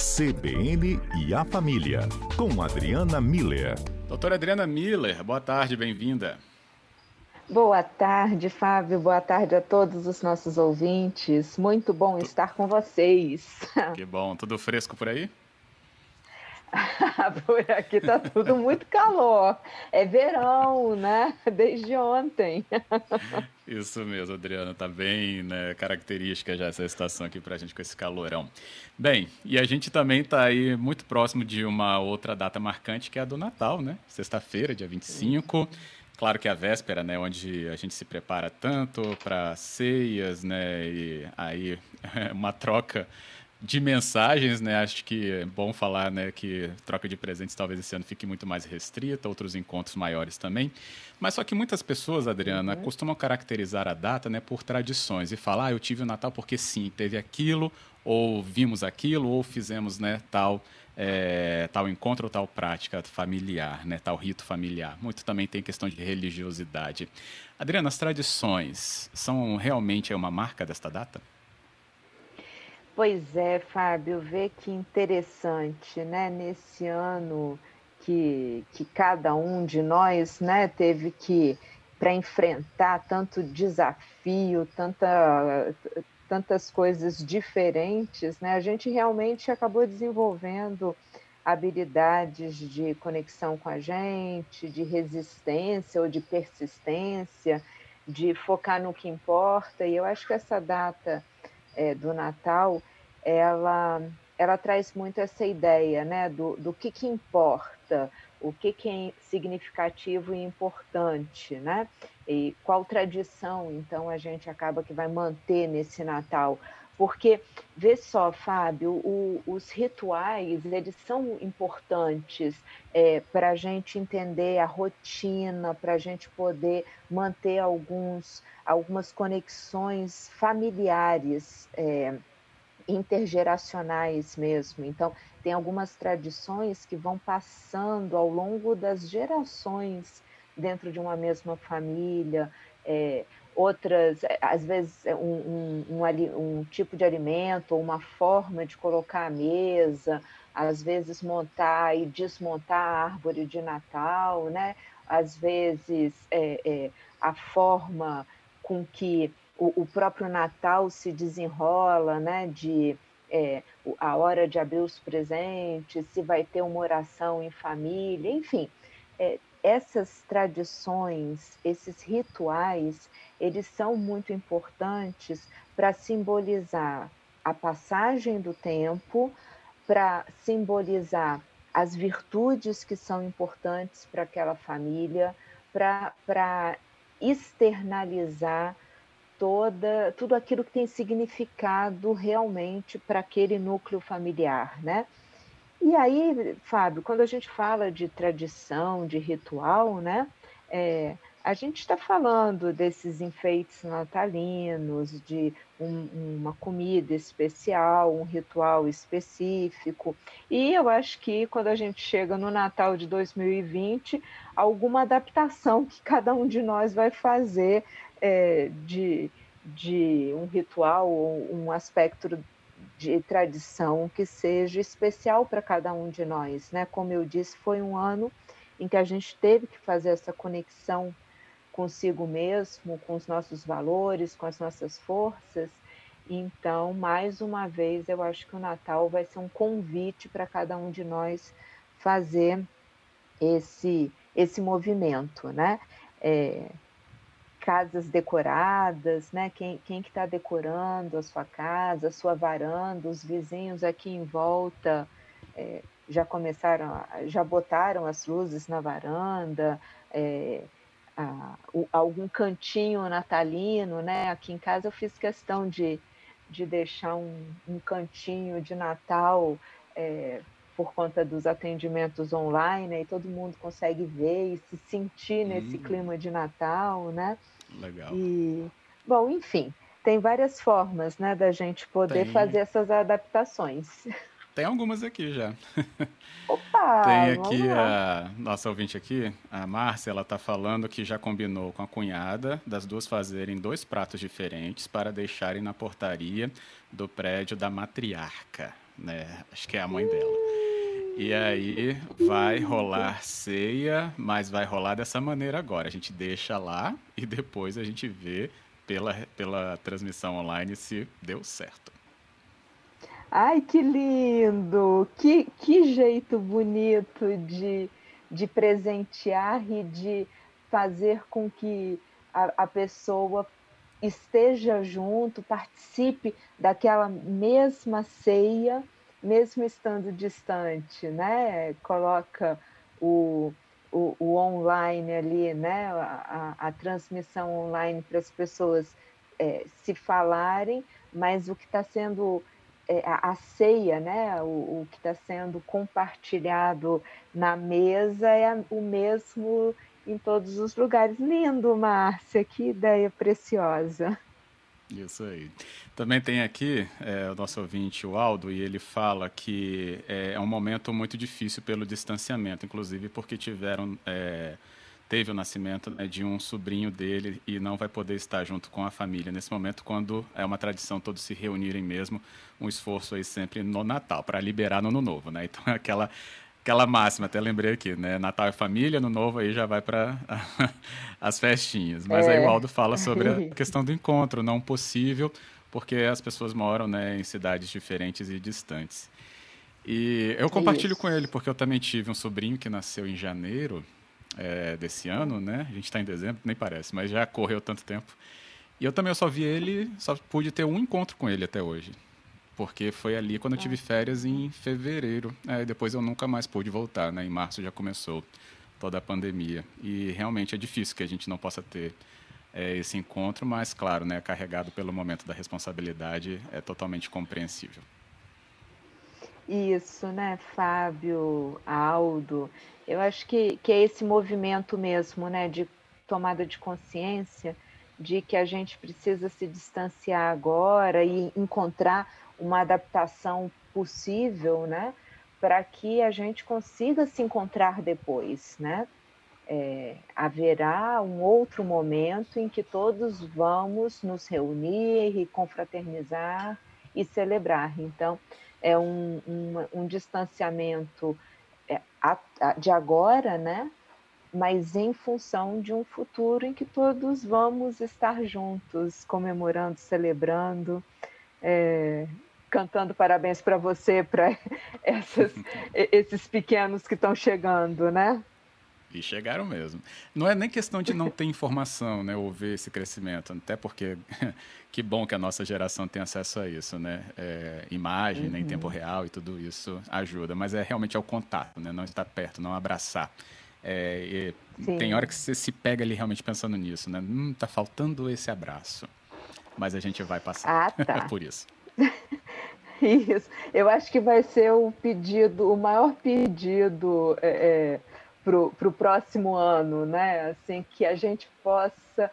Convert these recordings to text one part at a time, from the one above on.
CBN e a Família, com Adriana Miller. Doutora Adriana Miller, boa tarde, bem-vinda. Boa tarde, Fábio. Boa tarde a todos os nossos ouvintes. Muito bom estar com vocês. Que bom. Tudo fresco por aí? Por aqui tá tudo muito calor. É verão, né? Desde ontem. Isso mesmo, Adriana. Tá bem né, característica já essa estação aqui pra gente com esse calorão. Bem, e a gente também tá aí muito próximo de uma outra data marcante que é a do Natal, né? Sexta-feira, dia 25. Claro que é a véspera, né, onde a gente se prepara tanto para ceias, né, e aí uma troca de mensagens, né? Acho que é bom falar, né, que troca de presentes talvez esse ano fique muito mais restrita, outros encontros maiores também. Mas só que muitas pessoas, Adriana, uhum. costumam caracterizar a data, né, por tradições e falar, ah, eu tive o Natal porque sim, teve aquilo, ou vimos aquilo, ou fizemos, né, tal é, tal encontro ou tal prática familiar, né, tal rito familiar. Muito também tem questão de religiosidade. Adriana, as tradições são realmente uma marca desta data? Pois é, Fábio, vê que interessante, né? Nesse ano que, que cada um de nós né, teve que, para enfrentar tanto desafio, tanta, tantas coisas diferentes, né? A gente realmente acabou desenvolvendo habilidades de conexão com a gente, de resistência ou de persistência, de focar no que importa. E eu acho que essa data é, do Natal ela, ela traz muito essa ideia né, do, do que, que importa, o que, que é significativo e importante, né? E qual tradição, então, a gente acaba que vai manter nesse Natal. Porque, vê só, Fábio, o, os rituais, eles são importantes é, para a gente entender a rotina, para a gente poder manter alguns, algumas conexões familiares. É, intergeracionais mesmo. Então, tem algumas tradições que vão passando ao longo das gerações dentro de uma mesma família, é, outras, é, às vezes, é um, um, um, um, tipo de alimento uma forma de colocar a mesa, às vezes montar e desmontar a árvore de Natal, né? às vezes é, é, a forma com que o, o próprio Natal se desenrola, né? De é, a hora de abrir os presentes, se vai ter uma oração em família, enfim, é, essas tradições, esses rituais, eles são muito importantes para simbolizar a passagem do tempo, para simbolizar as virtudes que são importantes para aquela família, para externalizar toda, tudo aquilo que tem significado realmente para aquele núcleo familiar, né? E aí, Fábio, quando a gente fala de tradição, de ritual, né? É, a gente está falando desses enfeites natalinos, de um, uma comida especial, um ritual específico. E eu acho que quando a gente chega no Natal de 2020, alguma adaptação que cada um de nós vai fazer é, de, de um ritual ou um aspecto de tradição que seja especial para cada um de nós, né? Como eu disse, foi um ano em que a gente teve que fazer essa conexão consigo mesmo, com os nossos valores, com as nossas forças. Então, mais uma vez, eu acho que o Natal vai ser um convite para cada um de nós fazer esse esse movimento, né? É, casas decoradas, né? Quem, quem que está decorando a sua casa, a sua varanda, os vizinhos aqui em volta é, já começaram, já botaram as luzes na varanda, é, a, o, algum cantinho natalino, né? Aqui em casa eu fiz questão de, de deixar um, um cantinho de Natal é, por conta dos atendimentos online, né, e todo mundo consegue ver e se sentir nesse hum. clima de Natal, né? Legal. E, bom, enfim, tem várias formas, né, da gente poder tem... fazer essas adaptações. Tem algumas aqui já. Opa! Tem aqui a nossa ouvinte aqui, a Márcia, ela está falando que já combinou com a cunhada das duas fazerem dois pratos diferentes para deixarem na portaria do prédio da matriarca né? Acho que é a mãe dela. E aí vai rolar ceia, mas vai rolar dessa maneira agora. A gente deixa lá e depois a gente vê pela, pela transmissão online se deu certo. Ai, que lindo! Que, que jeito bonito de, de presentear e de fazer com que a, a pessoa esteja junto, participe daquela mesma ceia, mesmo estando distante, né? Coloca o, o, o online ali, né? A, a, a transmissão online para as pessoas é, se falarem, mas o que está sendo a, a, ceia, né? O, o que está sendo compartilhado na mesa é o mesmo em todos os lugares. Lindo, Márcia, que ideia preciosa. Isso aí. Também tem aqui é, o nosso ouvinte, o Aldo, e ele fala que é, é um momento muito difícil pelo distanciamento, inclusive porque tiveram. É, teve o nascimento né, de um sobrinho dele e não vai poder estar junto com a família nesse momento, quando é uma tradição todos se reunirem mesmo, um esforço aí sempre no Natal, para liberar no Ano Novo, né? Então é aquela aquela máxima, até lembrei aqui, né? Natal é família, no novo aí já vai para as festinhas. Mas é. aí o Aldo fala sobre a questão do encontro, não possível, porque as pessoas moram né, em cidades diferentes e distantes. E eu compartilho Isso. com ele, porque eu também tive um sobrinho que nasceu em janeiro é, desse ano, né? A gente está em dezembro, nem parece, mas já correu tanto tempo. E eu também só vi ele, só pude ter um encontro com ele até hoje porque foi ali quando eu tive ah. férias em fevereiro. É, depois eu nunca mais pude voltar, né? Em março já começou toda a pandemia. E realmente é difícil que a gente não possa ter é, esse encontro, mas, claro, né, carregado pelo momento da responsabilidade, é totalmente compreensível. Isso, né, Fábio, Aldo? Eu acho que, que é esse movimento mesmo, né, de tomada de consciência de que a gente precisa se distanciar agora e encontrar uma adaptação possível, né, para que a gente consiga se encontrar depois, né? É, haverá um outro momento em que todos vamos nos reunir e confraternizar e celebrar. Então, é um, um, um distanciamento de agora, né? Mas em função de um futuro em que todos vamos estar juntos, comemorando, celebrando. É, cantando parabéns para você, para esses pequenos que estão chegando, né? E chegaram mesmo. Não é nem questão de não ter informação, né, ou ver esse crescimento, até porque que bom que a nossa geração tem acesso a isso, né? É, imagem uhum. né, em tempo uhum. real e tudo isso ajuda, mas é realmente ao contato, né? Não estar perto, não abraçar. É, tem hora que você se pega ali realmente pensando nisso, né? Hum, tá faltando esse abraço. Mas a gente vai passar ah, tá. por isso. Isso. Eu acho que vai ser o pedido, o maior pedido é, é para o próximo ano, né? Assim, que a gente possa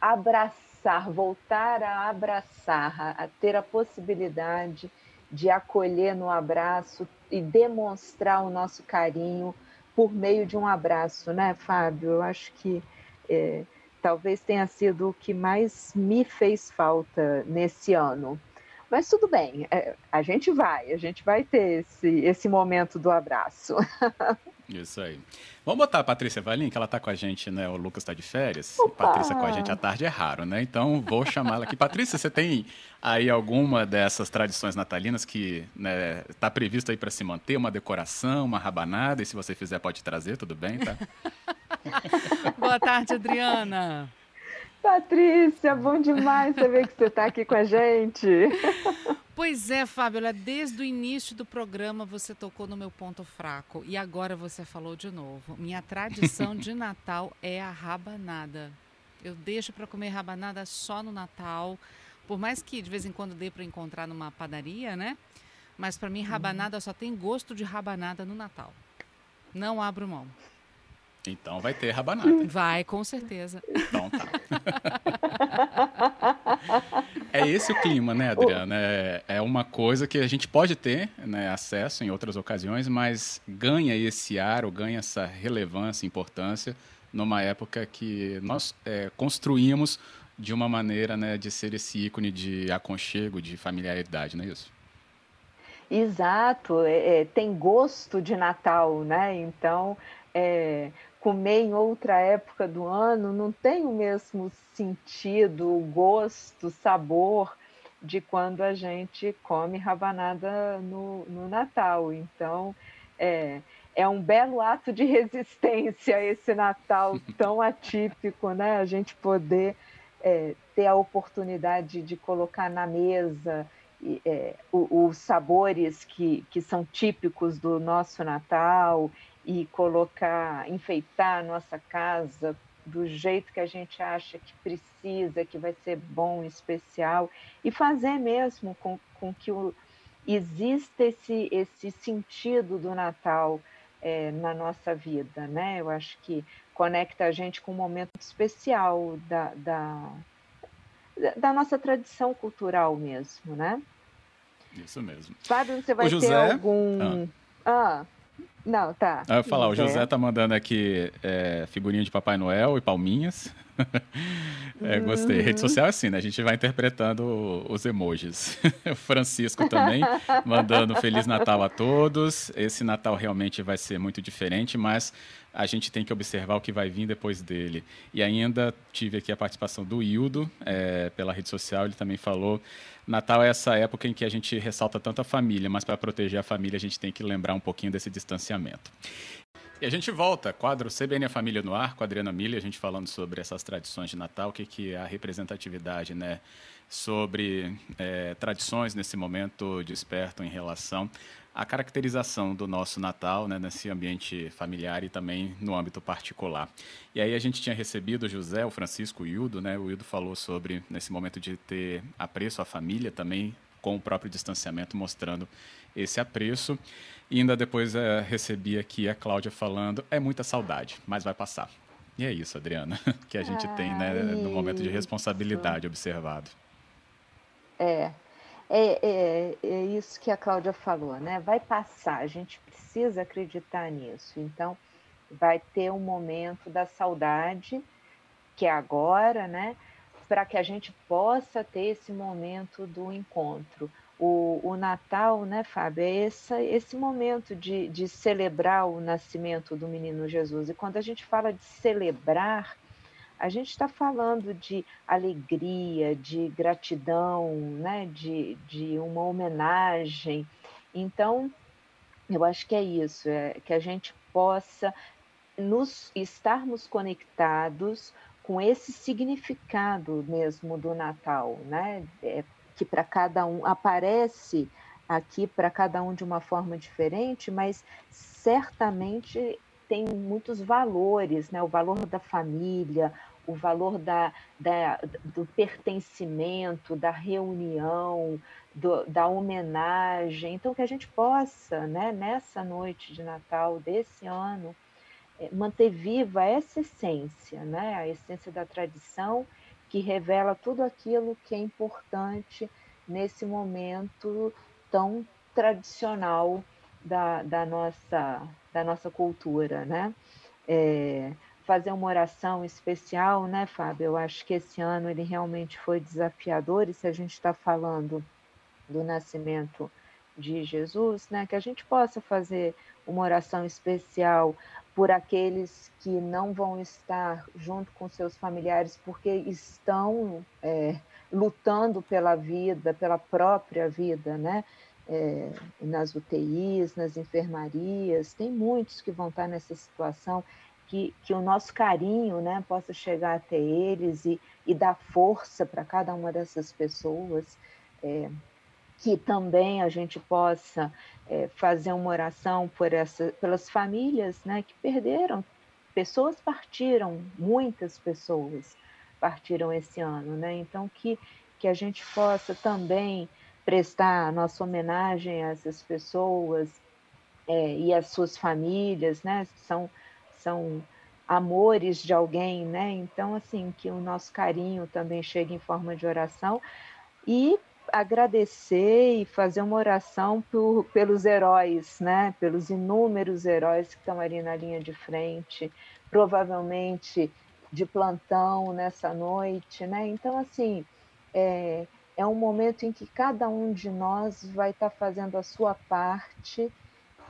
abraçar, voltar a abraçar, a, a ter a possibilidade de acolher no abraço e demonstrar o nosso carinho por meio de um abraço, né, Fábio? Eu acho que é, talvez tenha sido o que mais me fez falta nesse ano. Mas tudo bem, é, a gente vai, a gente vai ter esse, esse momento do abraço. Isso aí. Vamos botar a Patrícia Valim, que ela está com a gente, né? O Lucas está de férias. Opa! Patrícia com a gente à tarde é raro, né? Então vou chamá-la aqui. Patrícia, você tem aí alguma dessas tradições natalinas que está né, tá previsto aí para se manter? Uma decoração, uma rabanada? E se você fizer, pode trazer, tudo bem, tá? Boa tarde, Adriana. Patrícia, bom demais saber que você está aqui com a gente. Pois é, Fábio, desde o início do programa você tocou no meu ponto fraco e agora você falou de novo. Minha tradição de Natal é a rabanada. Eu deixo para comer rabanada só no Natal, por mais que de vez em quando dê para encontrar numa padaria, né? Mas para mim rabanada só tem gosto de rabanada no Natal. Não abro mão. Então vai ter rabanada. Vai, com certeza. Então tá. é esse o clima, né, Adriana? É, é uma coisa que a gente pode ter né, acesso em outras ocasiões, mas ganha esse ar ou ganha essa relevância, importância numa época que nós é, construímos de uma maneira né, de ser esse ícone de aconchego, de familiaridade, não é isso? Exato, é, é, tem gosto de Natal, né? Então, é, comer em outra época do ano não tem o mesmo sentido, gosto, sabor de quando a gente come rabanada no, no Natal. Então, é, é um belo ato de resistência esse Natal tão atípico, né? A gente poder é, ter a oportunidade de colocar na mesa é, os sabores que, que são típicos do nosso Natal e colocar, enfeitar a nossa casa do jeito que a gente acha que precisa, que vai ser bom, especial, e fazer mesmo com, com que o, exista esse, esse sentido do Natal é, na nossa vida, né? Eu acho que conecta a gente com um momento especial da, da, da nossa tradição cultural mesmo, né? Isso mesmo. Fábio, você vai José... ter algum. Ah. ah. Não, tá. Eu falar, o José tá mandando aqui é, figurinha de Papai Noel e palminhas. é, gostei. Uhum. Rede social é assim, né? A gente vai interpretando os emojis. o Francisco também mandando Feliz Natal a todos. Esse Natal realmente vai ser muito diferente, mas a gente tem que observar o que vai vir depois dele. E ainda tive aqui a participação do Hildo é, pela rede social, ele também falou. Natal é essa época em que a gente ressalta tanto a família, mas para proteger a família a gente tem que lembrar um pouquinho desse distanciamento. E a gente volta, quadro CBN a Família no Ar, com a Adriana Milha, a gente falando sobre essas tradições de Natal, o que, que é a representatividade, né? Sobre é, tradições nesse momento despertam em relação a caracterização do nosso Natal, né, nesse ambiente familiar e também no âmbito particular. E aí a gente tinha recebido o José, o Francisco, o Hildo, né? O Hildo falou sobre nesse momento de ter apreço à família também, com o próprio distanciamento mostrando esse apreço. E ainda depois é, recebi aqui a Cláudia falando, é muita saudade, mas vai passar. E é isso, Adriana, que a gente tem, né, no momento de responsabilidade observado. É, é, é, é isso que a Cláudia falou, né? Vai passar, a gente precisa acreditar nisso. Então, vai ter um momento da saudade, que é agora, né? Para que a gente possa ter esse momento do encontro. O, o Natal, né, Fábio, é essa, esse momento de, de celebrar o nascimento do menino Jesus. E quando a gente fala de celebrar, a gente está falando de alegria, de gratidão, né? de, de uma homenagem. Então, eu acho que é isso, é que a gente possa nos estarmos conectados com esse significado mesmo do Natal, né? É, que para cada um aparece aqui para cada um de uma forma diferente, mas certamente tem muitos valores, né? O valor da família, o valor da, da, do pertencimento, da reunião, do, da homenagem. Então, que a gente possa, né, nessa noite de Natal desse ano, é, manter viva essa essência, né, a essência da tradição, que revela tudo aquilo que é importante nesse momento tão tradicional da, da, nossa, da nossa cultura, né? É, fazer uma oração especial, né, Fábio? Eu acho que esse ano ele realmente foi desafiador, e se a gente está falando do nascimento de Jesus, né, que a gente possa fazer uma oração especial por aqueles que não vão estar junto com seus familiares porque estão é, lutando pela vida, pela própria vida, né? É, nas UTIs, nas enfermarias, tem muitos que vão estar nessa situação que, que o nosso carinho né, possa chegar até eles e, e dar força para cada uma dessas pessoas, é, que também a gente possa é, fazer uma oração por essa, pelas famílias né, que perderam, pessoas partiram, muitas pessoas partiram esse ano, né? Então que, que a gente possa também prestar nossa homenagem a essas pessoas é, e às suas famílias, né? São são amores de alguém, né? Então, assim, que o nosso carinho também chegue em forma de oração e agradecer e fazer uma oração por, pelos heróis, né? Pelos inúmeros heróis que estão ali na linha de frente, provavelmente de plantão nessa noite, né? Então, assim, é, é um momento em que cada um de nós vai estar tá fazendo a sua parte,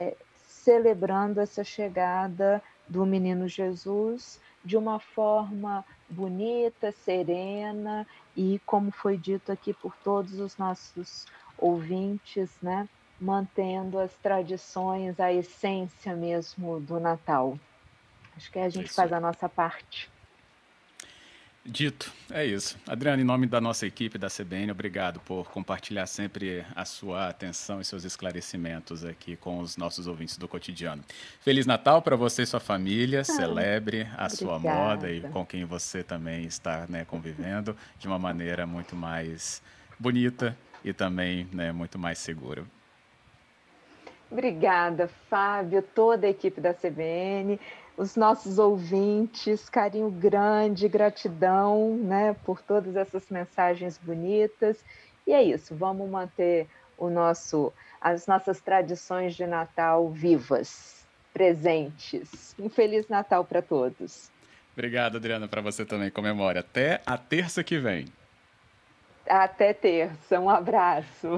é, celebrando essa chegada do menino Jesus de uma forma bonita, serena e, como foi dito aqui por todos os nossos ouvintes, né, mantendo as tradições, a essência mesmo do Natal. Acho que a gente Isso. faz a nossa parte. Dito, é isso. Adriano, em nome da nossa equipe da CBN, obrigado por compartilhar sempre a sua atenção e seus esclarecimentos aqui com os nossos ouvintes do cotidiano. Feliz Natal para você e sua família, ah, celebre a obrigada. sua moda e com quem você também está né, convivendo de uma maneira muito mais bonita e também né, muito mais segura. Obrigada, Fábio, toda a equipe da CBN os nossos ouvintes, carinho grande, gratidão, né, por todas essas mensagens bonitas. E é isso, vamos manter o nosso, as nossas tradições de Natal vivas, presentes. Um feliz Natal para todos. Obrigado, Adriana, para você também. Comemore até a terça que vem. Até terça. Um abraço.